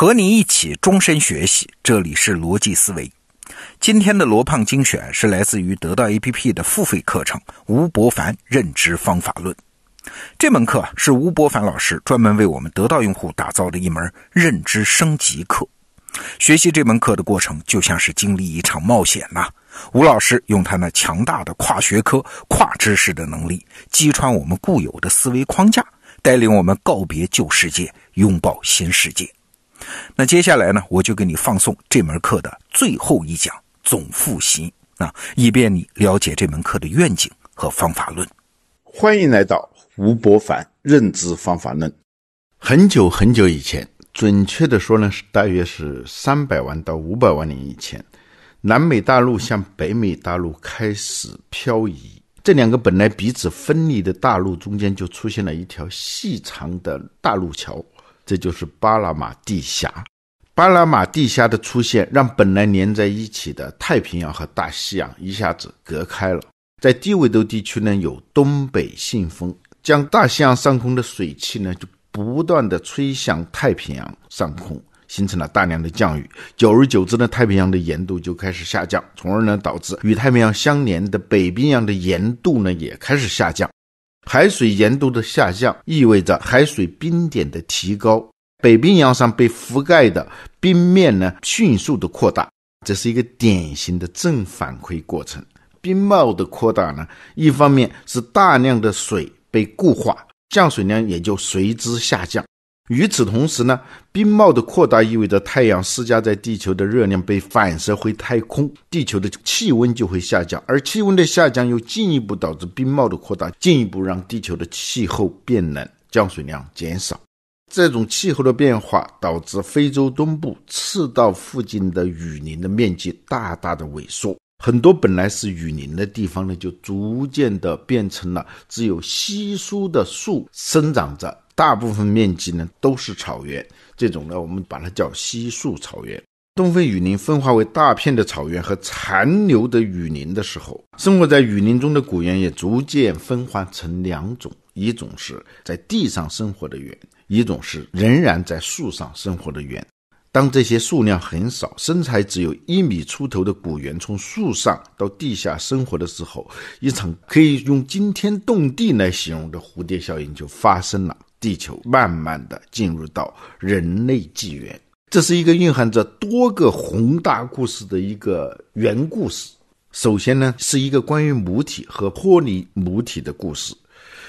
和你一起终身学习，这里是逻辑思维。今天的罗胖精选是来自于得到 APP 的付费课程《吴伯凡认知方法论》。这门课是吴伯凡老师专门为我们得到用户打造的一门认知升级课。学习这门课的过程就像是经历一场冒险呐。吴老师用他那强大的跨学科、跨知识的能力，击穿我们固有的思维框架，带领我们告别旧世界，拥抱新世界。那接下来呢，我就给你放送这门课的最后一讲总复习啊，以便你了解这门课的愿景和方法论。欢迎来到吴伯凡认知方法论。很久很久以前，准确的说呢，是大约是三百万到五百万年以前，南美大陆向北美大陆开始漂移，这两个本来彼此分离的大陆中间就出现了一条细长的大陆桥。这就是巴拿马地峡。巴拿马地峡的出现，让本来连在一起的太平洋和大西洋一下子隔开了。在低纬度地区呢，有东北信风，将大西洋上空的水汽呢，就不断的吹向太平洋上空，形成了大量的降雨。久而久之呢，太平洋的盐度就开始下降，从而呢，导致与太平洋相连的北冰洋的盐度呢，也开始下降。海水盐度的下降意味着海水冰点的提高，北冰洋上被覆盖的冰面呢迅速的扩大，这是一个典型的正反馈过程。冰帽的扩大呢，一方面是大量的水被固化，降水量也就随之下降。与此同时呢，冰帽的扩大意味着太阳施加在地球的热量被反射回太空，地球的气温就会下降，而气温的下降又进一步导致冰帽的扩大，进一步让地球的气候变冷，降水量减少。这种气候的变化导致非洲东部赤道附近的雨林的面积大大的萎缩，很多本来是雨林的地方呢，就逐渐的变成了只有稀疏的树生长着。大部分面积呢都是草原，这种呢我们把它叫稀树草原。东非雨林分化为大片的草原和残留的雨林的时候，生活在雨林中的古猿也逐渐分化成两种：一种是在地上生活的猿，一种是仍然在树上生活的猿。当这些数量很少、身材只有一米出头的古猿从树上到地下生活的时候，一场可以用惊天动地来形容的蝴蝶效应就发生了。地球慢慢的进入到人类纪元，这是一个蕴含着多个宏大故事的一个原故事。首先呢，是一个关于母体和脱离母体的故事。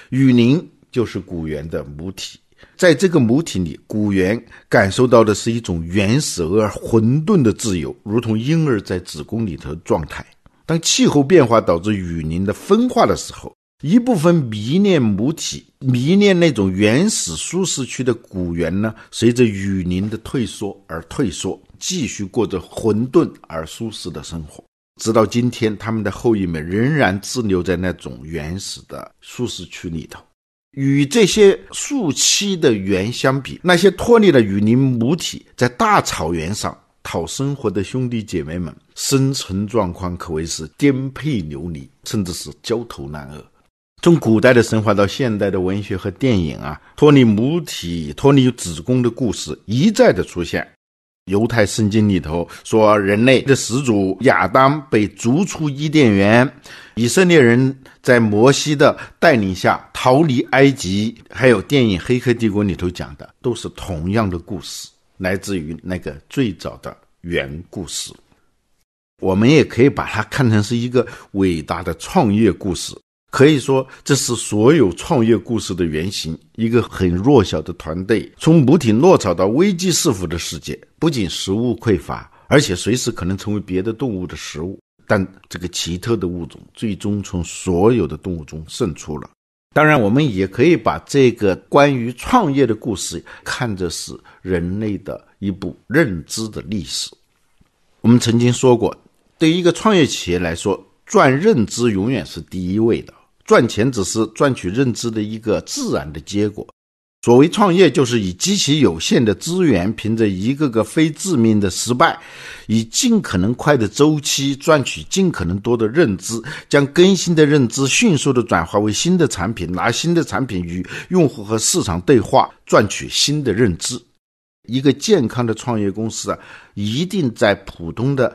雨林就是古猿的母体，在这个母体里，古猿感受到的是一种原始而混沌的自由，如同婴儿在子宫里头状态。当气候变化导致雨林的分化的时候。一部分迷恋母体、迷恋那种原始舒适区的古猿呢，随着雨林的退缩而退缩，继续过着混沌而舒适的生活。直到今天，他们的后裔们仍然滞留在那种原始的舒适区里头。与这些树栖的猿相比，那些脱离了雨林母体，在大草原上讨生活的兄弟姐妹们，生存状况可谓是颠沛流离，甚至是焦头烂额。从古代的神话到现代的文学和电影啊，脱离母体、脱离子宫的故事一再的出现。犹太圣经里头说，人类的始祖亚当被逐出伊甸园，以色列人在摩西的带领下逃离埃及，还有电影《黑客帝国》里头讲的，都是同样的故事，来自于那个最早的原故事。我们也可以把它看成是一个伟大的创业故事。可以说，这是所有创业故事的原型。一个很弱小的团队，从母体落草到危机四伏的世界，不仅食物匮乏，而且随时可能成为别的动物的食物。但这个奇特的物种最终从所有的动物中胜出了。当然，我们也可以把这个关于创业的故事看作是人类的一部认知的历史。我们曾经说过，对于一个创业企业来说，赚认知永远是第一位的。赚钱只是赚取认知的一个自然的结果。所谓创业，就是以极其有限的资源，凭着一个个非致命的失败，以尽可能快的周期赚取尽可能多的认知，将更新的认知迅速的转化为新的产品，拿新的产品与用户和市场对话，赚取新的认知。一个健康的创业公司啊，一定在普通的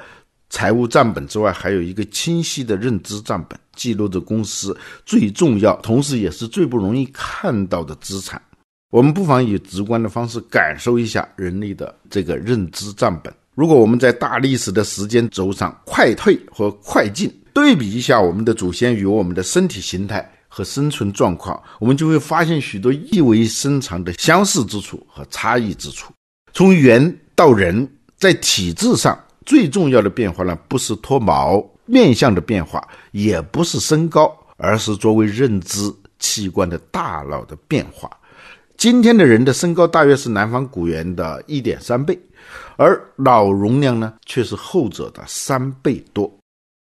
财务账本之外，还有一个清晰的认知账本，记录着公司最重要，同时也是最不容易看到的资产。我们不妨以直观的方式感受一下人类的这个认知账本。如果我们在大历史的时间轴上快退和快进，对比一下我们的祖先与我们的身体形态。和生存状况，我们就会发现许多意味深长的相似之处和差异之处。从猿到人，在体质上最重要的变化呢，不是脱毛、面相的变化，也不是身高，而是作为认知器官的大脑的变化。今天的人的身高大约是南方古猿的一点三倍，而脑容量呢，却是后者的三倍多。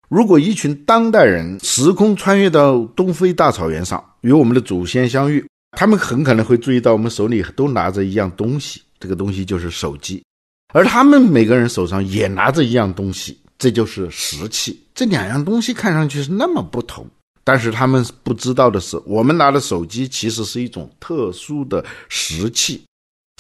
如果一群当代人时空穿越到东非大草原上，与我们的祖先相遇，他们很可能会注意到我们手里都拿着一样东西，这个东西就是手机，而他们每个人手上也拿着一样东西，这就是石器。这两样东西看上去是那么不同，但是他们不知道的是，我们拿的手机其实是一种特殊的石器。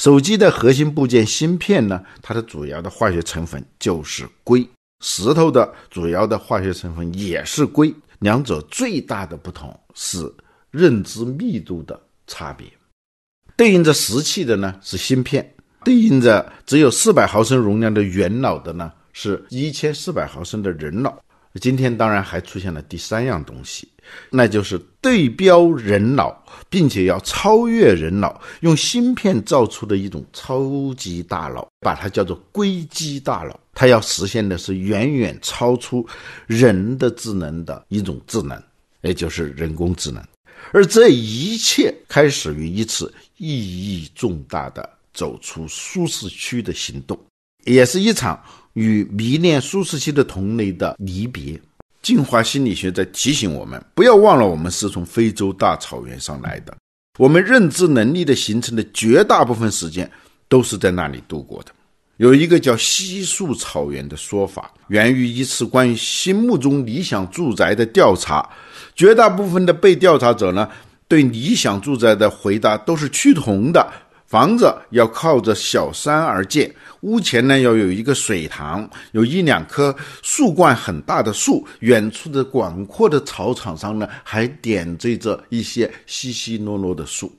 手机的核心部件芯片呢，它的主要的化学成分就是硅。石头的主要的化学成分也是硅，两者最大的不同是认知密度的差别。对应着石器的呢是芯片，对应着只有四百毫升容量的元脑的呢是一千四百毫升的人脑。今天当然还出现了第三样东西，那就是对标人脑，并且要超越人脑，用芯片造出的一种超级大脑，把它叫做硅基大脑。它要实现的是远远超出人的智能的一种智能，也就是人工智能。而这一切开始于一次意义重大的走出舒适区的行动，也是一场。与迷恋舒适区的同类的离别，进化心理学在提醒我们，不要忘了我们是从非洲大草原上来的。我们认知能力的形成的绝大部分时间都是在那里度过的。有一个叫稀树草原的说法，源于一次关于心目中理想住宅的调查。绝大部分的被调查者呢，对理想住宅的回答都是趋同的。房子要靠着小山而建，屋前呢要有一个水塘，有一两棵树冠很大的树，远处的广阔的草场上呢还点缀着一些稀稀落落的树。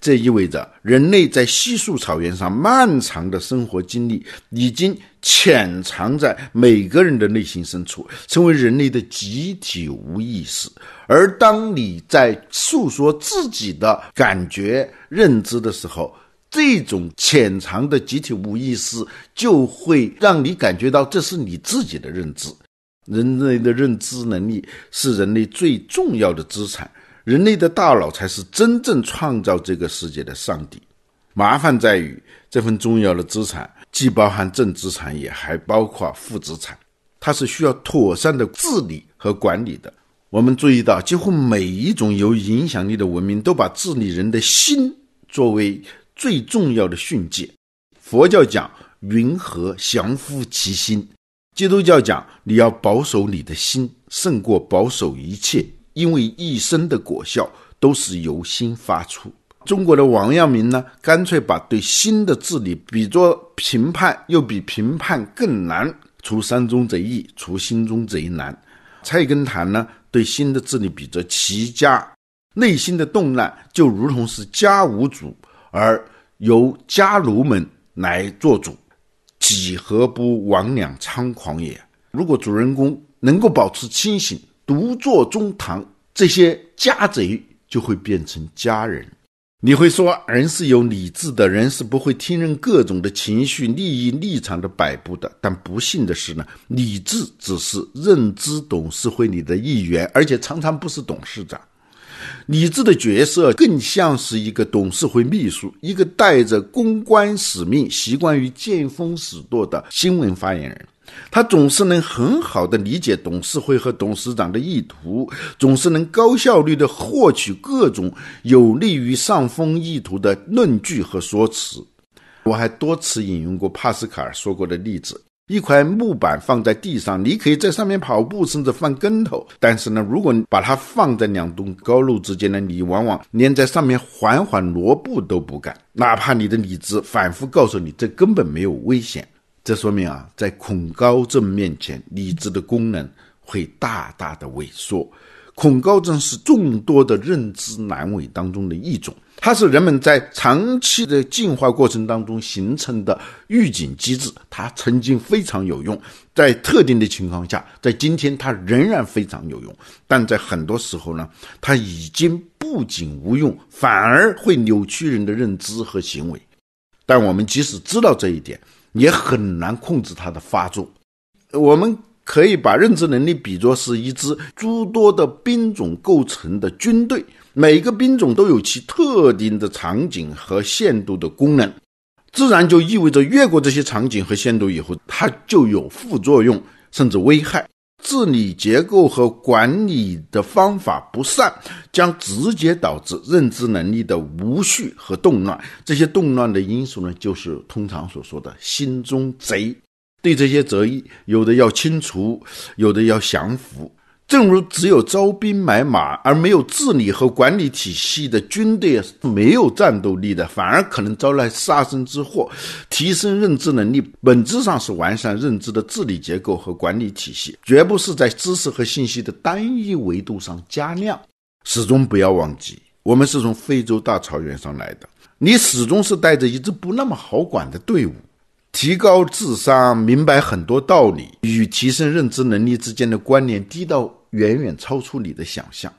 这意味着人类在稀树草原上漫长的生活经历已经潜藏在每个人的内心深处，成为人类的集体无意识。而当你在诉说自己的感觉、认知的时候，这种潜藏的集体无意识，就会让你感觉到这是你自己的认知。人类的认知能力是人类最重要的资产，人类的大脑才是真正创造这个世界的上帝。麻烦在于，这份重要的资产既包含正资产，也还包括负资产，它是需要妥善的治理和管理的。我们注意到，几乎每一种有影响力的文明都把治理人的心作为。最重要的训诫，佛教讲云何降伏其心，基督教讲你要保守你的心胜过保守一切，因为一生的果效都是由心发出。中国的王阳明呢，干脆把对心的治理比作评判，又比评判更难。除山中贼易，除心中贼难。蔡根谭呢，对心的治理比作齐家，内心的动乱就如同是家无主。而由家奴们来做主，几何不魍魉猖狂也？如果主人公能够保持清醒，独坐中堂，这些家贼就会变成家人。你会说，人是有理智的，人是不会听任各种的情绪、利益、立场的摆布的。但不幸的是呢，理智只是认知董事会里的一员，而且常常不是董事长。理智的角色更像是一个董事会秘书，一个带着公关使命、习惯于见风使舵的新闻发言人。他总是能很好的理解董事会和董事长的意图，总是能高效率的获取各种有利于上峰意图的论据和说辞。我还多次引用过帕斯卡尔说过的例子：一块木板放在地上，你可以在上面跑步，甚至翻跟头。但是呢，如果把它放在两栋高楼之间呢，你往往连在上面缓缓挪步都不敢，哪怕你的理智反复告诉你这根本没有危险。这说明啊，在恐高症面前，理智的功能会大大的萎缩。恐高症是众多的认知阑尾当中的一种。它是人们在长期的进化过程当中形成的预警机制，它曾经非常有用，在特定的情况下，在今天它仍然非常有用，但在很多时候呢，它已经不仅无用，反而会扭曲人的认知和行为。但我们即使知道这一点，也很难控制它的发作。我们可以把认知能力比作是一支诸多的兵种构成的军队。每个兵种都有其特定的场景和限度的功能，自然就意味着越过这些场景和限度以后，它就有副作用甚至危害。治理结构和管理的方法不善，将直接导致认知能力的无序和动乱。这些动乱的因素呢，就是通常所说的心中贼。对这些贼，有的要清除，有的要降服。正如只有招兵买马而没有治理和管理体系的军队是没有战斗力的，反而可能招来杀身之祸。提升认知能力本质上是完善认知的治理结构和管理体系，绝不是在知识和信息的单一维度上加量。始终不要忘记，我们是从非洲大草原上来的，你始终是带着一支不那么好管的队伍。提高智商，明白很多道理，与提升认知能力之间的关联低到。远远超出你的想象，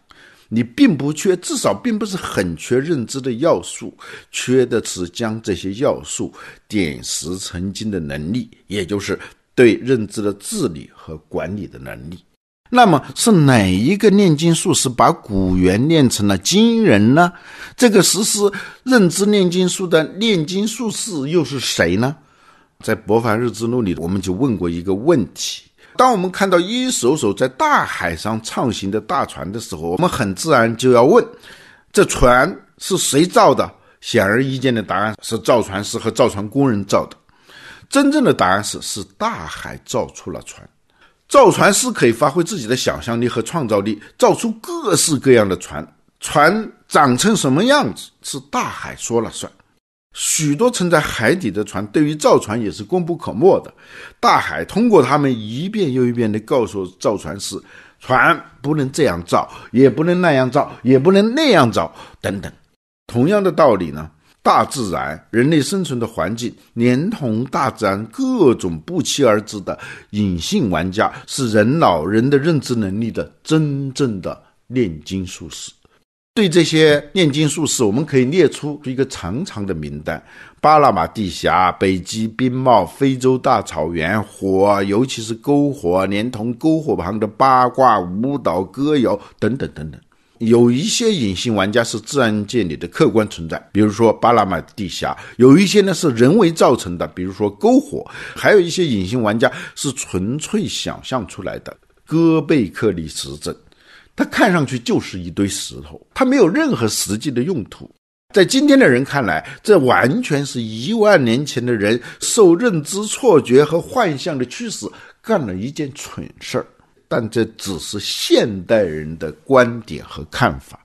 你并不缺，至少并不是很缺认知的要素，缺的是将这些要素点石成金的能力，也就是对认知的治理和管理的能力。那么是哪一个炼金术士把古猿炼成了金人呢？这个实施认知炼金术的炼金术士又是谁呢？在《博凡日志录》里，我们就问过一个问题。当我们看到一艘艘在大海上畅行的大船的时候，我们很自然就要问：这船是谁造的？显而易见的答案是造船师和造船工人造的。真正的答案是：是大海造出了船。造船师可以发挥自己的想象力和创造力，造出各式各样的船。船长成什么样子，是大海说了算。许多沉在海底的船，对于造船也是功不可没的。大海通过他们一遍又一遍地告诉造船师，船不能这样造，也不能那样造，也不能那样造，等等。同样的道理呢，大自然、人类生存的环境，连同大自然各种不期而至的隐性玩家，是人脑人的认知能力的真正的炼金术士。对这些炼金术士，我们可以列出一个长长的名单：巴拿马地峡、北极冰帽、非洲大草原、火，尤其是篝火，连同篝火旁的八卦、舞蹈、歌谣等等等等。有一些隐形玩家是自然界里的客观存在，比如说巴拿马地峡；有一些呢是人为造成的，比如说篝火；还有一些隐形玩家是纯粹想象出来的，戈贝克利石阵。它看上去就是一堆石头，它没有任何实际的用途。在今天的人看来，这完全是一万年前的人受认知错觉和幻象的驱使，干了一件蠢事儿。但这只是现代人的观点和看法，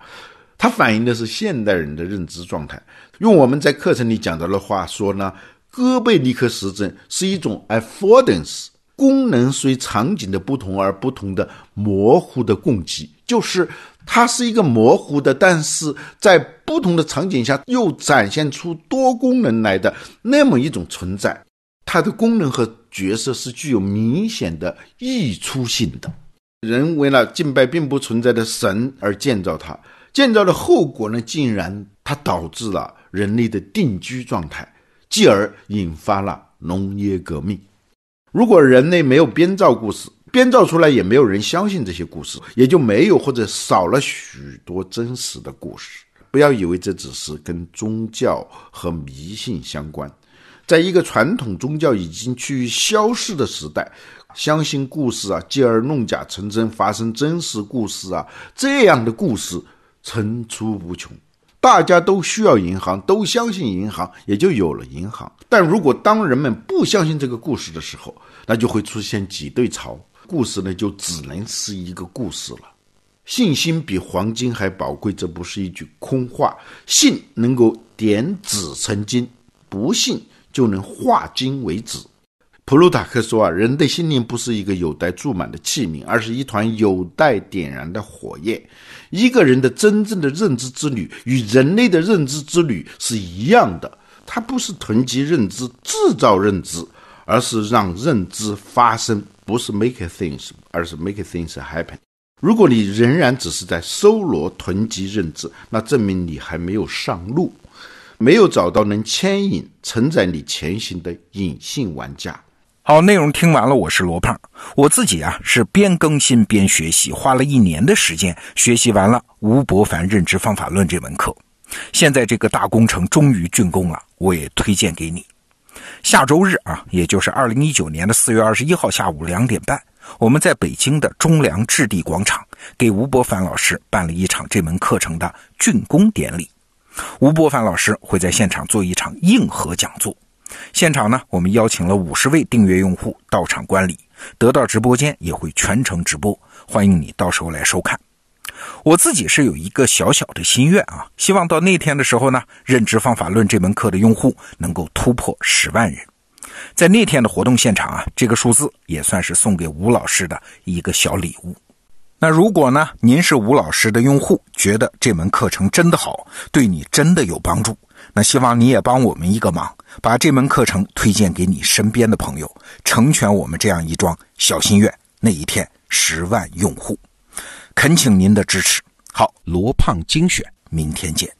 它反映的是现代人的认知状态。用我们在课程里讲到的话说呢，哥贝尼克实证是一种 affordance。功能随场景的不同而不同的模糊的供给，就是它是一个模糊的，但是在不同的场景下又展现出多功能来的那么一种存在。它的功能和角色是具有明显的溢出性的。人为了敬拜并不存在的神而建造它，建造的后果呢，竟然它导致了人类的定居状态，继而引发了农业革命。如果人类没有编造故事，编造出来也没有人相信这些故事，也就没有或者少了许多真实的故事。不要以为这只是跟宗教和迷信相关，在一个传统宗教已经趋于消逝的时代，相信故事啊，继而弄假成真，发生真实故事啊，这样的故事层出不穷。大家都需要银行，都相信银行，也就有了银行。但如果当人们不相信这个故事的时候，那就会出现挤兑潮，故事呢就只能是一个故事了。信心比黄金还宝贵，这不是一句空话。信能够点纸成金，不信就能化金为纸。普鲁塔克说啊，人的心灵不是一个有待注满的器皿，而是一团有待点燃的火焰。一个人的真正的认知之旅与人类的认知之旅是一样的，它不是囤积认知、制造认知，而是让认知发生，不是 make things，而是 make things happen。如果你仍然只是在搜罗、囤积认知，那证明你还没有上路，没有找到能牵引、承载你前行的隐性玩家。好，内容听完了，我是罗胖。我自己啊是边更新边学习，花了一年的时间学习完了吴伯凡认知方法论这门课。现在这个大工程终于竣工了，我也推荐给你。下周日啊，也就是二零一九年的四月二十一号下午两点半，我们在北京的中粮置地广场给吴伯凡老师办了一场这门课程的竣工典礼。吴伯凡老师会在现场做一场硬核讲座。现场呢，我们邀请了五十位订阅用户到场观礼，得到直播间也会全程直播，欢迎你到时候来收看。我自己是有一个小小的心愿啊，希望到那天的时候呢，认知方法论这门课的用户能够突破十万人。在那天的活动现场啊，这个数字也算是送给吴老师的一个小礼物。那如果呢，您是吴老师的用户，觉得这门课程真的好，对你真的有帮助。那希望你也帮我们一个忙，把这门课程推荐给你身边的朋友，成全我们这样一桩小心愿。那一天十万用户，恳请您的支持。好，罗胖精选，明天见。